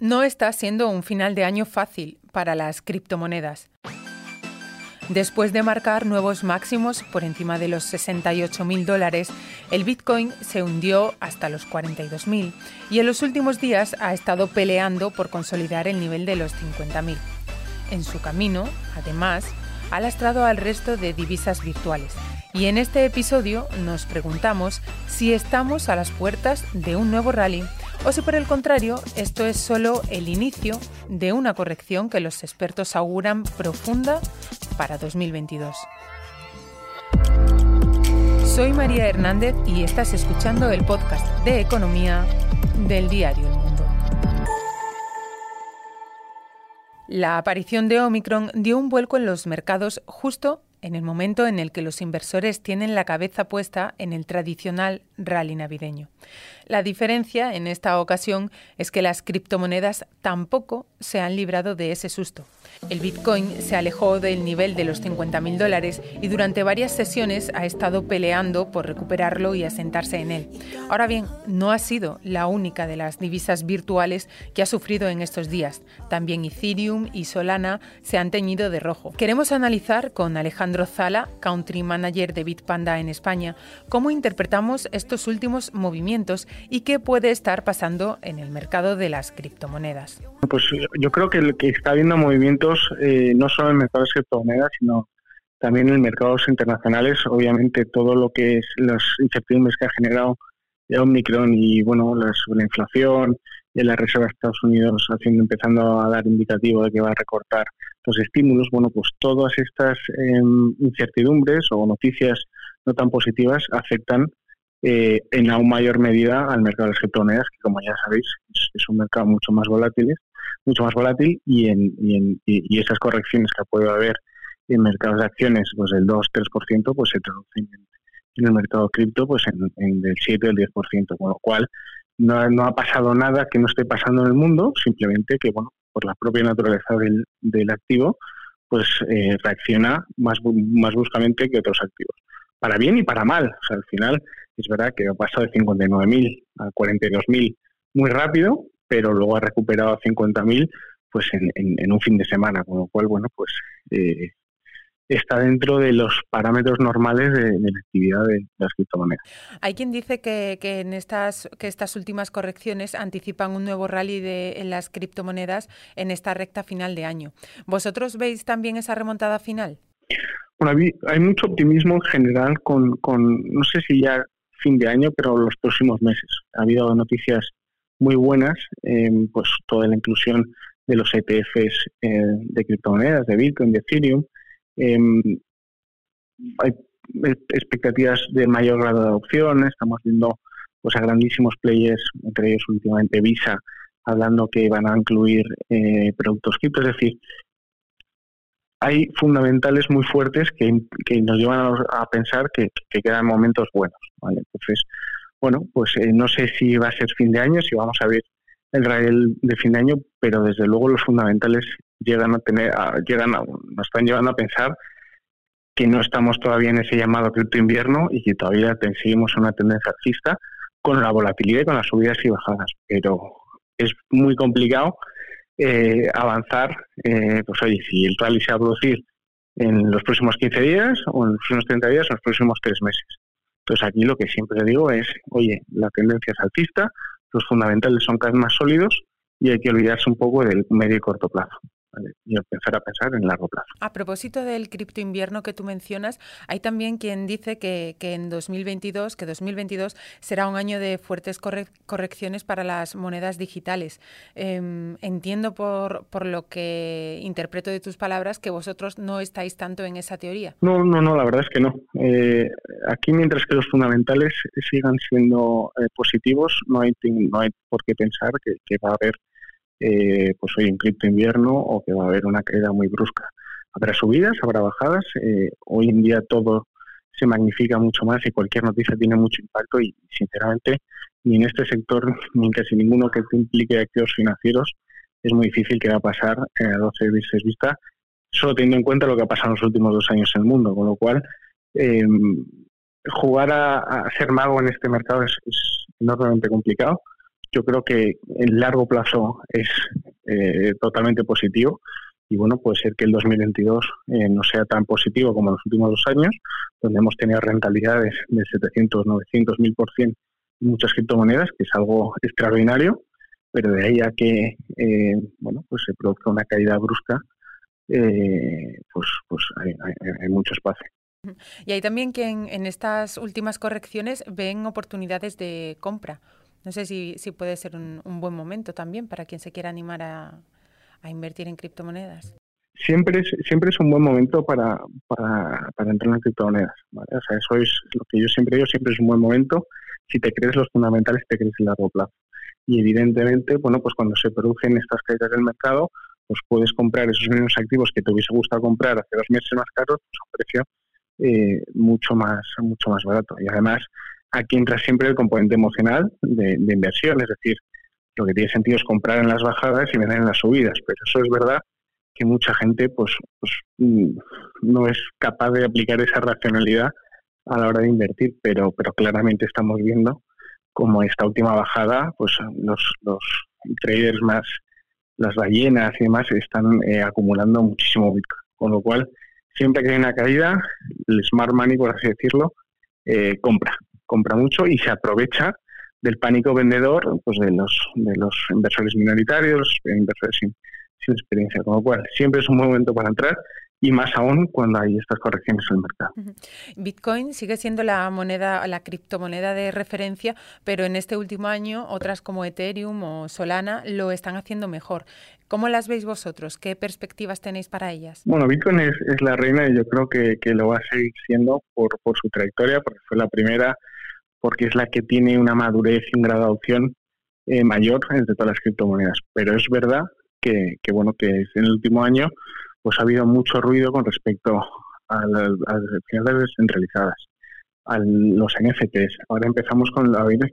No está siendo un final de año fácil para las criptomonedas. Después de marcar nuevos máximos por encima de los 68 mil dólares, el Bitcoin se hundió hasta los 42 mil y en los últimos días ha estado peleando por consolidar el nivel de los 50 mil. En su camino, además, ha lastrado al resto de divisas virtuales. Y en este episodio nos preguntamos si estamos a las puertas de un nuevo rally o si por el contrario esto es solo el inicio de una corrección que los expertos auguran profunda para 2022. Soy María Hernández y estás escuchando el podcast de economía del diario El Mundo. La aparición de Omicron dio un vuelco en los mercados justo en el momento en el que los inversores tienen la cabeza puesta en el tradicional rally navideño. La diferencia en esta ocasión es que las criptomonedas tampoco se han librado de ese susto. El Bitcoin se alejó del nivel de los 50.000 dólares y durante varias sesiones ha estado peleando por recuperarlo y asentarse en él. Ahora bien, no ha sido la única de las divisas virtuales que ha sufrido en estos días. También Ethereum y Solana se han teñido de rojo. Queremos analizar con Alejandro Zala, Country Manager de Bitpanda en España, cómo interpretamos estos últimos movimientos y qué puede estar pasando en el mercado de las criptomonedas. Pues yo creo que, que está habiendo eh, no solo en el mercado de criptomonedas, sino también en mercados internacionales. Obviamente todo lo que es las incertidumbres que ha generado Omicron y bueno, la, la inflación y la Reserva de Estados Unidos haciendo empezando a dar indicativo de que va a recortar los estímulos, bueno, pues todas estas em, incertidumbres o noticias no tan positivas afectan eh, en aún mayor medida al mercado de las criptomonedas, que como ya sabéis es, un mercado mucho más volátil, mucho más volátil y, en, y, esas correcciones que puede haber en mercados de acciones, pues el 2-3%, pues se traducen en, el mercado cripto pues en, en el 7 o el 10%, con lo cual no, no, ha pasado nada que no esté pasando en el mundo, simplemente que bueno por la propia naturaleza del, del activo, pues eh, reacciona más, más bruscamente que otros activos. Para bien y para mal. O sea, al final es verdad que ha pasado de 59.000 a 42.000 muy rápido, pero luego ha recuperado a 50.000 pues en, en, un fin de semana, con lo cual, bueno, pues eh, está dentro de los parámetros normales de, la actividad de, las criptomonedas. Hay quien dice que, que, en estas, que estas últimas correcciones anticipan un nuevo rally de en las criptomonedas en esta recta final de año. ¿Vosotros veis también esa remontada final? Bueno, hay, mucho optimismo en general con, con, no sé si ya fin de año, pero los próximos meses. Ha habido noticias muy buenas, eh, pues toda la inclusión de los ETFs eh, de criptomonedas, de Bitcoin, de Ethereum, Em, hay expectativas de mayor grado de adopción, estamos viendo pues a grandísimos players, entre ellos últimamente Visa, hablando que van a incluir eh, productos cripto, es decir, hay fundamentales muy fuertes que, nos llevan a, pensar que, quedan momentos buenos. Entonces, bueno, pues eh, no sé si va a ser fin de año, si vamos a ver el rail de fin de año, pero desde luego los fundamentales llegan a tener, llegan a, nos están llevando a pensar que no estamos todavía en ese llamado cripto invierno y que todavía seguimos una tendencia alcista con la volatilidad y con las subidas y bajadas. Pero es muy complicado eh, avanzar, eh, pues oye, si el rally se va a producir en los próximos 15 días o en los próximos 30 días o en los próximos 3 meses. Entonces aquí lo que siempre digo es, oye, la tendencia es alcista, los fundamentales son cada vez más sólidos y hay que olvidarse un poco del medio y corto plazo y empezar a pensar en largo plazo. A propósito del cripto invierno que tú mencionas, hay también quien dice que, que en 2022, que 2022 será un año de fuertes correcciones para las monedas digitales. Em, entiendo por, por lo que interpreto de tus palabras que vosotros no estáis tanto en esa teoría. No, no, no, la verdad es que no. Eh, aquí mientras que los fundamentales sigan siendo eh, positivos, no hay, no hay por qué pensar que, que va a haber eh, pues hoy un cripto invierno o que va a haber una caída muy brusca. Habrá subidas, habrá bajadas. Eh, hoy en día todo se magnifica mucho más y cualquier noticia tiene mucho impacto y sinceramente ni en este sector ni en casi ninguno que implique activos financieros es muy difícil que va a pasar a 12 meses vista, solo teniendo en cuenta lo que ha pasado en los últimos dos años en el mundo, con lo cual em, jugar a, ser mago en este mercado es enormemente complicado yo creo que en largo plazo es eh, totalmente positivo y bueno, puede ser que el 2022 eh, no sea tan positivo como en los últimos dos años, donde hemos tenido rentabilidades de 700, 900, 1000% en muchas criptomonedas, que es algo extraordinario, pero de ahí a que eh, bueno, pues se produzca una caída brusca, pues, pues hay, mucho espacio. Y hay también que en, estas últimas correcciones ven oportunidades de compra. No sé si, si puede ser un, buen momento también para quien se quiera animar a, invertir en criptomonedas. Siempre es, siempre es un buen momento para, para, para entrar en criptomonedas. O sea, eso es lo que yo siempre digo, siempre es un buen momento si te crees los fundamentales, te crees el largo plazo. Y evidentemente, bueno, pues cuando se producen estas caídas del mercado, pues puedes comprar esos mismos activos que te hubiese gustado comprar hace dos meses más caros, pues a un precio eh, mucho más mucho más barato. Y además, aquí entra siempre el componente emocional de, inversión, es decir, lo que tiene sentido es comprar en las bajadas y vender en las subidas, pero eso es verdad que mucha gente pues, pues mm, no es capaz de aplicar esa racionalidad a la hora de invertir, pero, pero claramente estamos viendo como esta última bajada, pues los, los traders más, las ballenas y demás están eh, acumulando muchísimo Bitcoin, con lo cual siempre que hay una caída, el smart money, por así decirlo, eh, compra compra mucho y se aprovecha del pánico vendedor pues de los de los inversores minoritarios, inversores sin, sin experiencia, con lo cual siempre es un buen momento para entrar y más aún cuando hay estas correcciones en el mercado. Bitcoin sigue siendo la moneda, la criptomoneda de referencia, pero en este último año otras como Ethereum o Solana lo están haciendo mejor. ¿Cómo las veis vosotros? ¿Qué perspectivas tenéis para ellas? Bueno, Bitcoin es, es la reina y yo creo que, que, lo va a seguir siendo por, por su trayectoria, porque fue la primera porque es la que tiene una madurez y un grado de adopción eh, mayor entre todas las criptomonedas. Pero es verdad que, bueno que en el último año pues ha habido mucho ruido con respecto a las, finanzas descentralizadas, a los NFTs. Ahora empezamos con la vida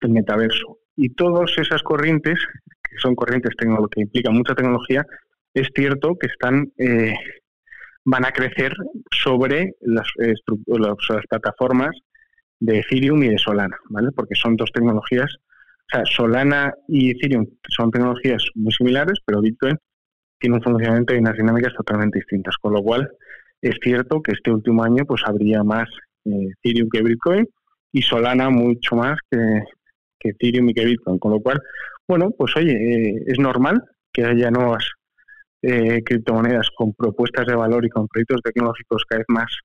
del metaverso. Y todas esas corrientes, que son corrientes que implican mucha tecnología, es cierto que están eh, van a crecer sobre las, las plataformas de Ethereum y de Solana, ¿vale? Porque son dos tecnologías, o sea, Solana y Ethereum son tecnologías muy similares, pero Bitcoin tiene un funcionamiento y unas dinámicas totalmente distintas, con lo cual es cierto que este último año pues habría más eh, Ethereum que Bitcoin y Solana mucho más que, que, Ethereum y que Bitcoin, con lo cual, bueno, pues oye, eh, es normal que haya nuevas eh, criptomonedas con propuestas de valor y con proyectos tecnológicos cada vez más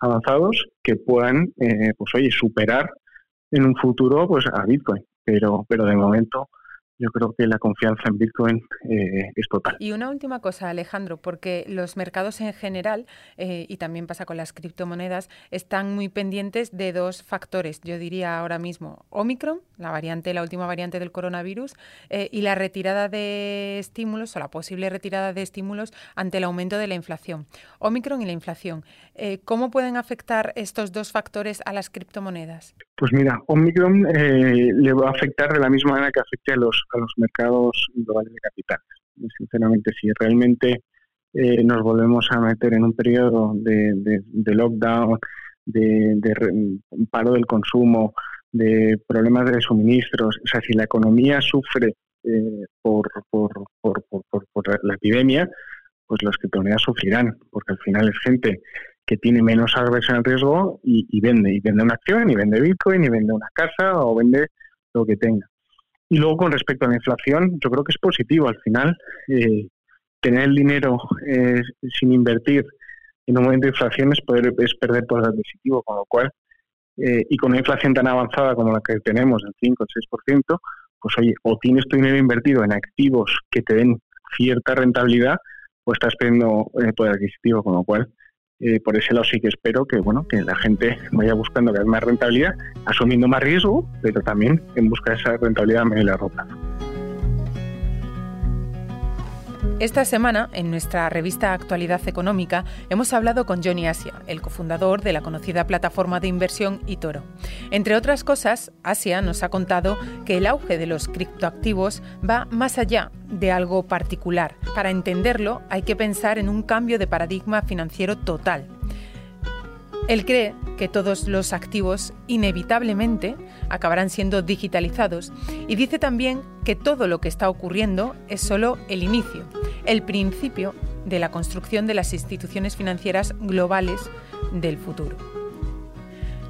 avanzados que puedan, eh, pues oye, superar en un futuro pues a Bitcoin. Pero, pero de momento yo creo que la confianza en Bitcoin eh, es total. Y una última cosa, Alejandro, porque los mercados en general, eh, y también pasa con las criptomonedas, están muy pendientes de dos factores. Yo diría ahora mismo Omicron, la variante, la última variante del coronavirus, eh, y la retirada de estímulos o la posible retirada de estímulos ante el aumento de la inflación. Omicron y la inflación. ¿Cómo pueden afectar estos dos factores a las criptomonedas? Pues mira, Omicron le va a afectar de la misma manera que afecte a los a los mercados globales de capitales. sinceramente, si realmente eh, nos volvemos a meter en un periodo de, lockdown, de, paro del consumo, de problemas de suministros, o sea, si la economía sufre eh, por, por, por, por, la epidemia, pues las criptomonedas sufrirán, porque al final es gente que tiene menos aversión al riesgo y, vende, y vende una acción, y vende Bitcoin, y vende una casa, o vende lo que tenga. Y luego con respecto a la inflación, yo creo que es positivo. Al final, eh, tener el dinero eh, sin invertir en un momento de inflación es, poder, es perder poder adquisitivo, con lo cual, eh, y con una inflación tan avanzada como la que tenemos, del 5 o 6%, pues oye, o tienes tu dinero invertido en activos que te den cierta rentabilidad, o estás perdiendo poder adquisitivo, con lo cual eh, por ese lado sí que espero que bueno que la gente vaya buscando cada vez más rentabilidad, asumiendo más riesgo, pero también en busca de esa rentabilidad a medio y largo plazo. Esta semana, en nuestra revista Actualidad Económica, hemos hablado con Johnny Asia, el cofundador de la conocida plataforma de inversión eToro. Entre otras cosas, Asia nos ha contado que el auge de los criptoactivos va más allá de algo particular. Para entenderlo, hay que pensar en un cambio de paradigma financiero total Él cree que todos los activos inevitablemente acabarán siendo digitalizados y dice también que todo lo que está ocurriendo es solo el inicio, el principio de la construcción de las instituciones financieras globales del futuro.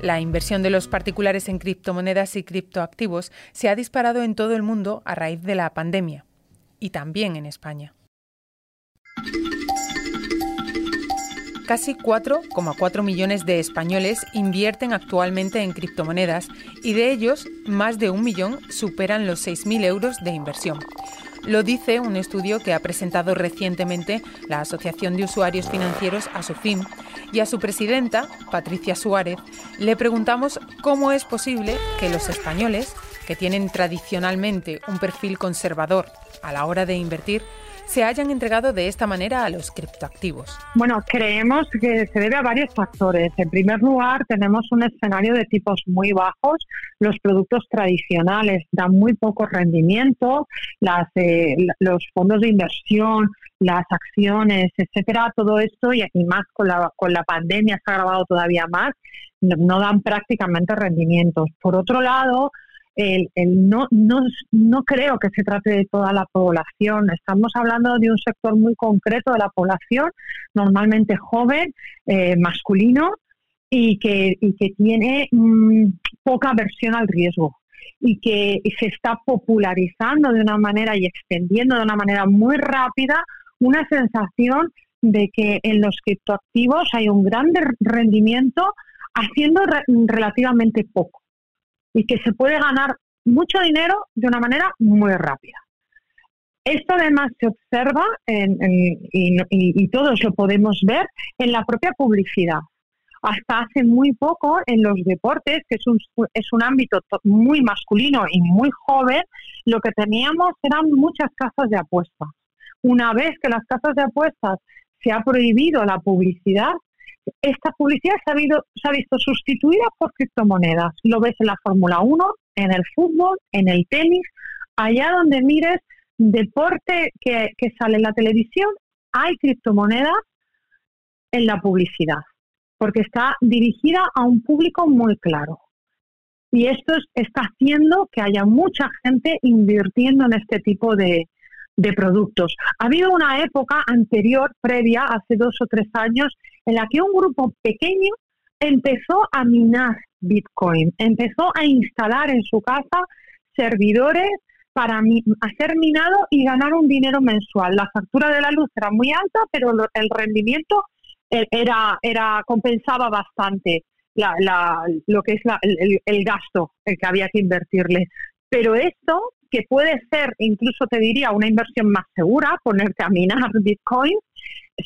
La inversión de los particulares en criptomonedas y criptoactivos se ha disparado en todo el mundo a raíz de la pandemia y también en España. Casi 4,4 millones de españoles invierten actualmente en criptomonedas y de ellos más de un millón superan los 6.000 euros de inversión. Lo dice un estudio que ha presentado recientemente la Asociación de Usuarios Financieros a su fin y a su presidenta, Patricia Suárez, le preguntamos cómo es posible que los españoles, que tienen tradicionalmente un perfil conservador a la hora de invertir, se hayan entregado de esta manera a los criptoactivos? Bueno, creemos que se debe a varios factores. En primer lugar, tenemos un escenario de tipos muy bajos. Los productos tradicionales dan muy poco rendimiento. Eh, los fondos de inversión, las acciones, etcétera, todo esto y, más con la, con la pandemia se ha agravado todavía más, no dan prácticamente rendimientos. Por otro lado, el, no, no, no creo que se trate de toda la población. Estamos hablando de un sector muy concreto de la población, normalmente joven, eh, masculino, y que, tiene mm, poca aversión al riesgo y que se está popularizando de una manera y extendiendo de una manera muy rápida una sensación de que en los criptoactivos hay un gran rendimiento haciendo relativamente poco y que se puede ganar mucho dinero de una manera muy rápida. Esto además se observa y, todos lo podemos ver en la propia publicidad. Hasta hace muy poco en los deportes, que es un, es un ámbito muy masculino y muy joven, lo que teníamos eran muchas casas de apuestas. Una vez que las casas de apuestas se ha prohibido la publicidad, esta publicidad se ha, visto sustituida por criptomonedas. Lo ves en la Fórmula 1, en el fútbol, en el tenis, allá donde mires deporte que, sale en la televisión, hay criptomonedas en la publicidad, porque está dirigida a un público muy claro. Y esto está haciendo que haya mucha gente invirtiendo en este tipo de, de productos. Ha habido una época anterior, previa, hace dos o tres años, en la que un grupo pequeño empezó a minar Bitcoin, empezó a instalar en su casa servidores para hacer minado y ganar un dinero mensual. La factura de la luz era muy alta, pero el rendimiento eh, era, era compensaba bastante lo que es el, el, gasto que había que invertirle. Pero esto que puede ser, incluso te diría, una inversión más segura, ponerte a minar Bitcoin,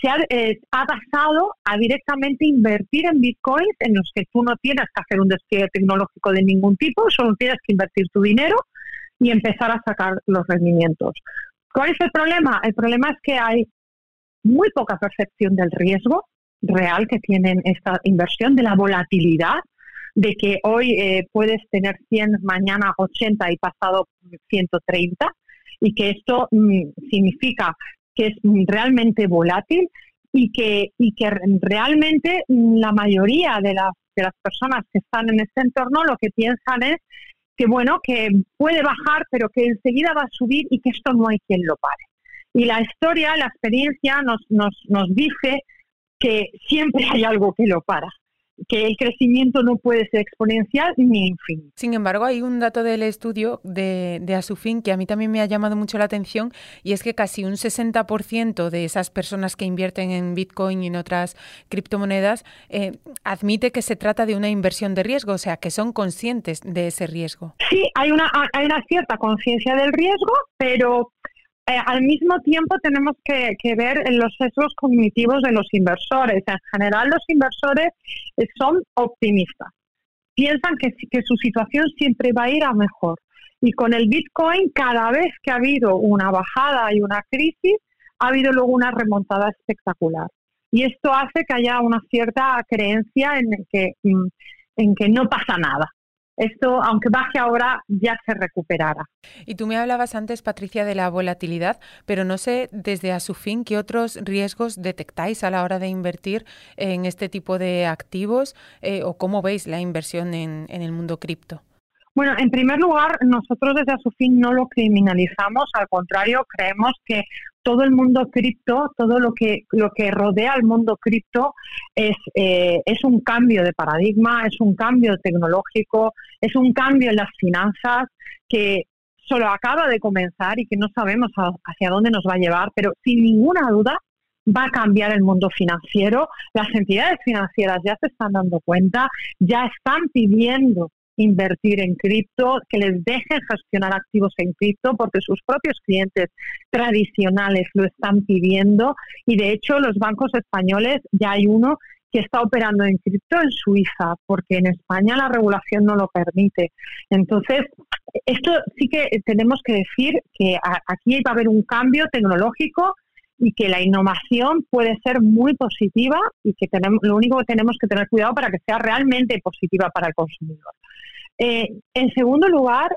se ha, eh, pasado a directamente invertir en bitcoins en los que tú no tienes que hacer un despliegue tecnológico de ningún tipo, solo tienes que invertir tu dinero y empezar a sacar los rendimientos. ¿Cuál es el problema? El problema es que hay muy poca percepción del riesgo real que tienen esta inversión, de la volatilidad de que hoy eh, puedes tener 100, mañana 80 y pasado 130, y que esto mm, significa que es realmente volátil y que, y que realmente la mayoría de las, de las personas que están en este entorno lo que piensan es que bueno, que puede bajar, pero que enseguida va a subir y que esto no hay quien lo pare. Y la historia, la experiencia nos, nos, nos dice que siempre hay algo que lo para que el crecimiento no puede ser exponencial ni infinito. Sin embargo, hay un dato del estudio de, de Asufin que a mí también me ha llamado mucho la atención y es que casi un 60% de esas personas que invierten en Bitcoin y en otras criptomonedas eh, admite que se trata de una inversión de riesgo, o sea, que son conscientes de ese riesgo. Sí, hay una, hay una cierta conciencia del riesgo, pero eh, al mismo tiempo tenemos que, ver los sesgos cognitivos de los inversores. En general, los inversores eh, son optimistas. Piensan que, que su situación siempre va a ir a mejor. Y con el Bitcoin, cada vez que ha habido una bajada y una crisis, ha habido luego una remontada espectacular. Y esto hace que haya una cierta creencia en que, en que no pasa nada. Esto, aunque baje ahora, ya se recuperará. Y tú me hablabas antes, Patricia, de la volatilidad, pero no sé desde a su fin qué otros riesgos detectáis a la hora de invertir en este tipo de activos eh, o cómo veis la inversión en, en el mundo cripto. Bueno, en primer lugar, nosotros desde Asufin no lo criminalizamos, al contrario, creemos que todo el mundo cripto, todo lo que lo que rodea al mundo cripto es eh, es un cambio de paradigma, es un cambio tecnológico, es un cambio en las finanzas que solo acaba de comenzar y que no sabemos hacia dónde nos va a llevar, pero sin ninguna duda va a cambiar el mundo financiero. Las entidades financieras ya se están dando cuenta, ya están pidiendo invertir en cripto, que les dejen gestionar activos en cripto, porque sus propios clientes tradicionales lo están pidiendo y de hecho los bancos españoles ya hay uno que está operando en cripto en Suiza, porque en España la regulación no lo permite. Entonces, esto sí que tenemos que decir que aquí va a haber un cambio tecnológico y que la innovación puede ser muy positiva y que tenemos, lo único que tenemos que tener cuidado para que sea realmente positiva para el consumidor. Eh, en segundo lugar,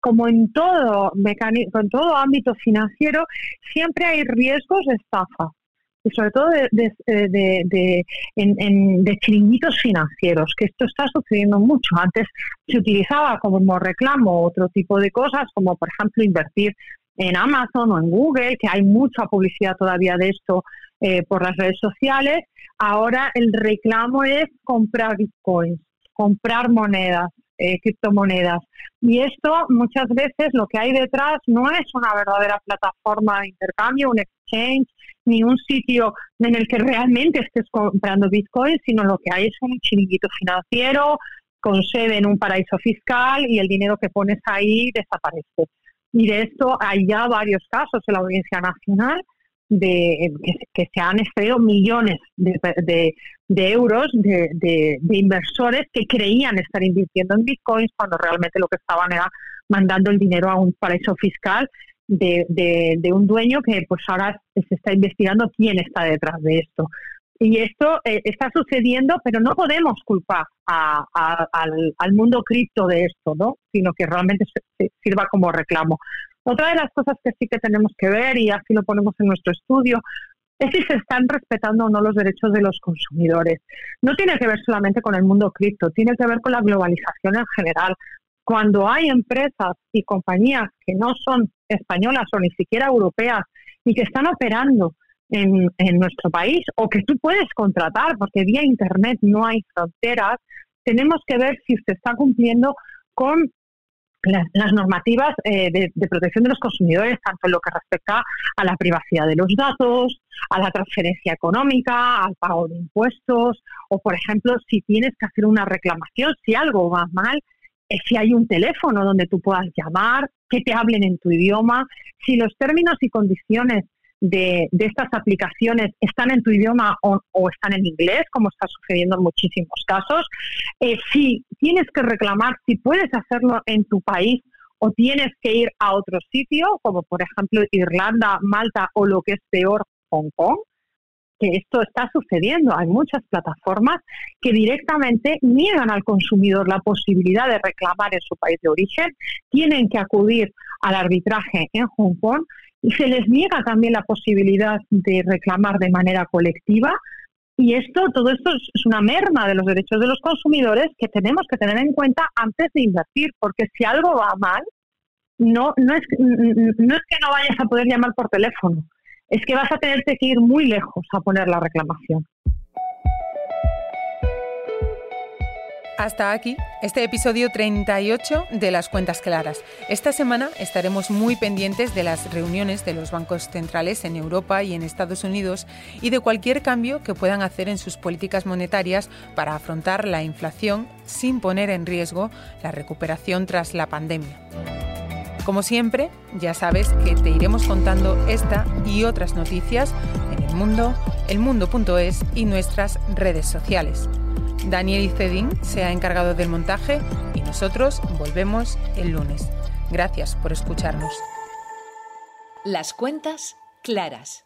como en todo, en todo ámbito financiero, siempre hay riesgos de estafa y sobre todo de, de, de, chiringuitos financieros, que esto está sucediendo mucho. Antes se utilizaba como reclamo otro tipo de cosas, como por ejemplo invertir en Amazon o en Google, que hay mucha publicidad todavía de esto eh, por las redes sociales. Ahora el reclamo es comprar bitcoins, comprar monedas, eh, criptomonedas. Y esto muchas veces lo que hay detrás no es una verdadera plataforma de intercambio, un exchange, ni un sitio en el que realmente estés comprando bitcoins, sino lo que hay es un chiringuito financiero con sede en un paraíso fiscal y el dinero que pones ahí desaparece. Y de esto hay ya varios casos en la Audiencia Nacional de que, se han extraído millones de, euros de, inversores que creían estar invirtiendo en bitcoins cuando realmente lo que estaban era mandando el dinero a un paraíso fiscal de, un dueño que pues ahora se está investigando quién está detrás de esto. Y esto eh, está sucediendo, pero no podemos culpar al, mundo cripto de esto, ¿no? Sino que realmente sirva como reclamo. Otra de las cosas que sí que tenemos que ver, y así lo ponemos en nuestro estudio, es si se están respetando o no los derechos de los consumidores. No tiene que ver solamente con el mundo cripto, tiene que ver con la globalización en general. Cuando hay empresas y compañías que no son españolas o ni siquiera europeas y que están operando en, nuestro país o que tú puedes contratar porque vía Internet no hay fronteras, tenemos que ver si se está cumpliendo con las, normativas eh, de, protección de los consumidores, tanto en lo que respecta a la privacidad de los datos, a la transferencia económica, al pago de impuestos, o por ejemplo, si tienes que hacer una reclamación, si algo va mal, eh, si hay un teléfono donde tú puedas llamar, que te hablen en tu idioma, si los términos y condiciones de, estas aplicaciones están en tu idioma o, están en inglés, como está sucediendo en muchísimos casos. Eh, si tienes que reclamar, si puedes hacerlo en tu país o tienes que ir a otro sitio, como por ejemplo Irlanda, Malta o lo que es peor, Hong Kong, que esto está sucediendo. Hay muchas plataformas que directamente niegan al consumidor la posibilidad de reclamar en su país de origen, tienen que acudir al arbitraje en Hong Kong se les niega también la posibilidad de reclamar de manera colectiva. Y esto, todo esto es una merma de los derechos de los consumidores que tenemos que tener en cuenta antes de invertir, porque si algo va mal, no, no, es, no es que no vayas a poder llamar por teléfono, es que vas a tener que ir muy lejos a poner la reclamación. Hasta aquí este episodio 38 de Las Cuentas Claras. Esta semana estaremos muy pendientes de las reuniones de los bancos centrales en Europa y en Estados Unidos y de cualquier cambio que puedan hacer en sus políticas monetarias para afrontar la inflación sin poner en riesgo la recuperación tras la pandemia. Como siempre, ya sabes que te iremos contando esta y otras noticias en el mundo, elmundo.es y nuestras redes sociales. Daniel Cedín se ha encargado del montaje y nosotros volvemos el lunes. Gracias por escucharnos. Las cuentas claras.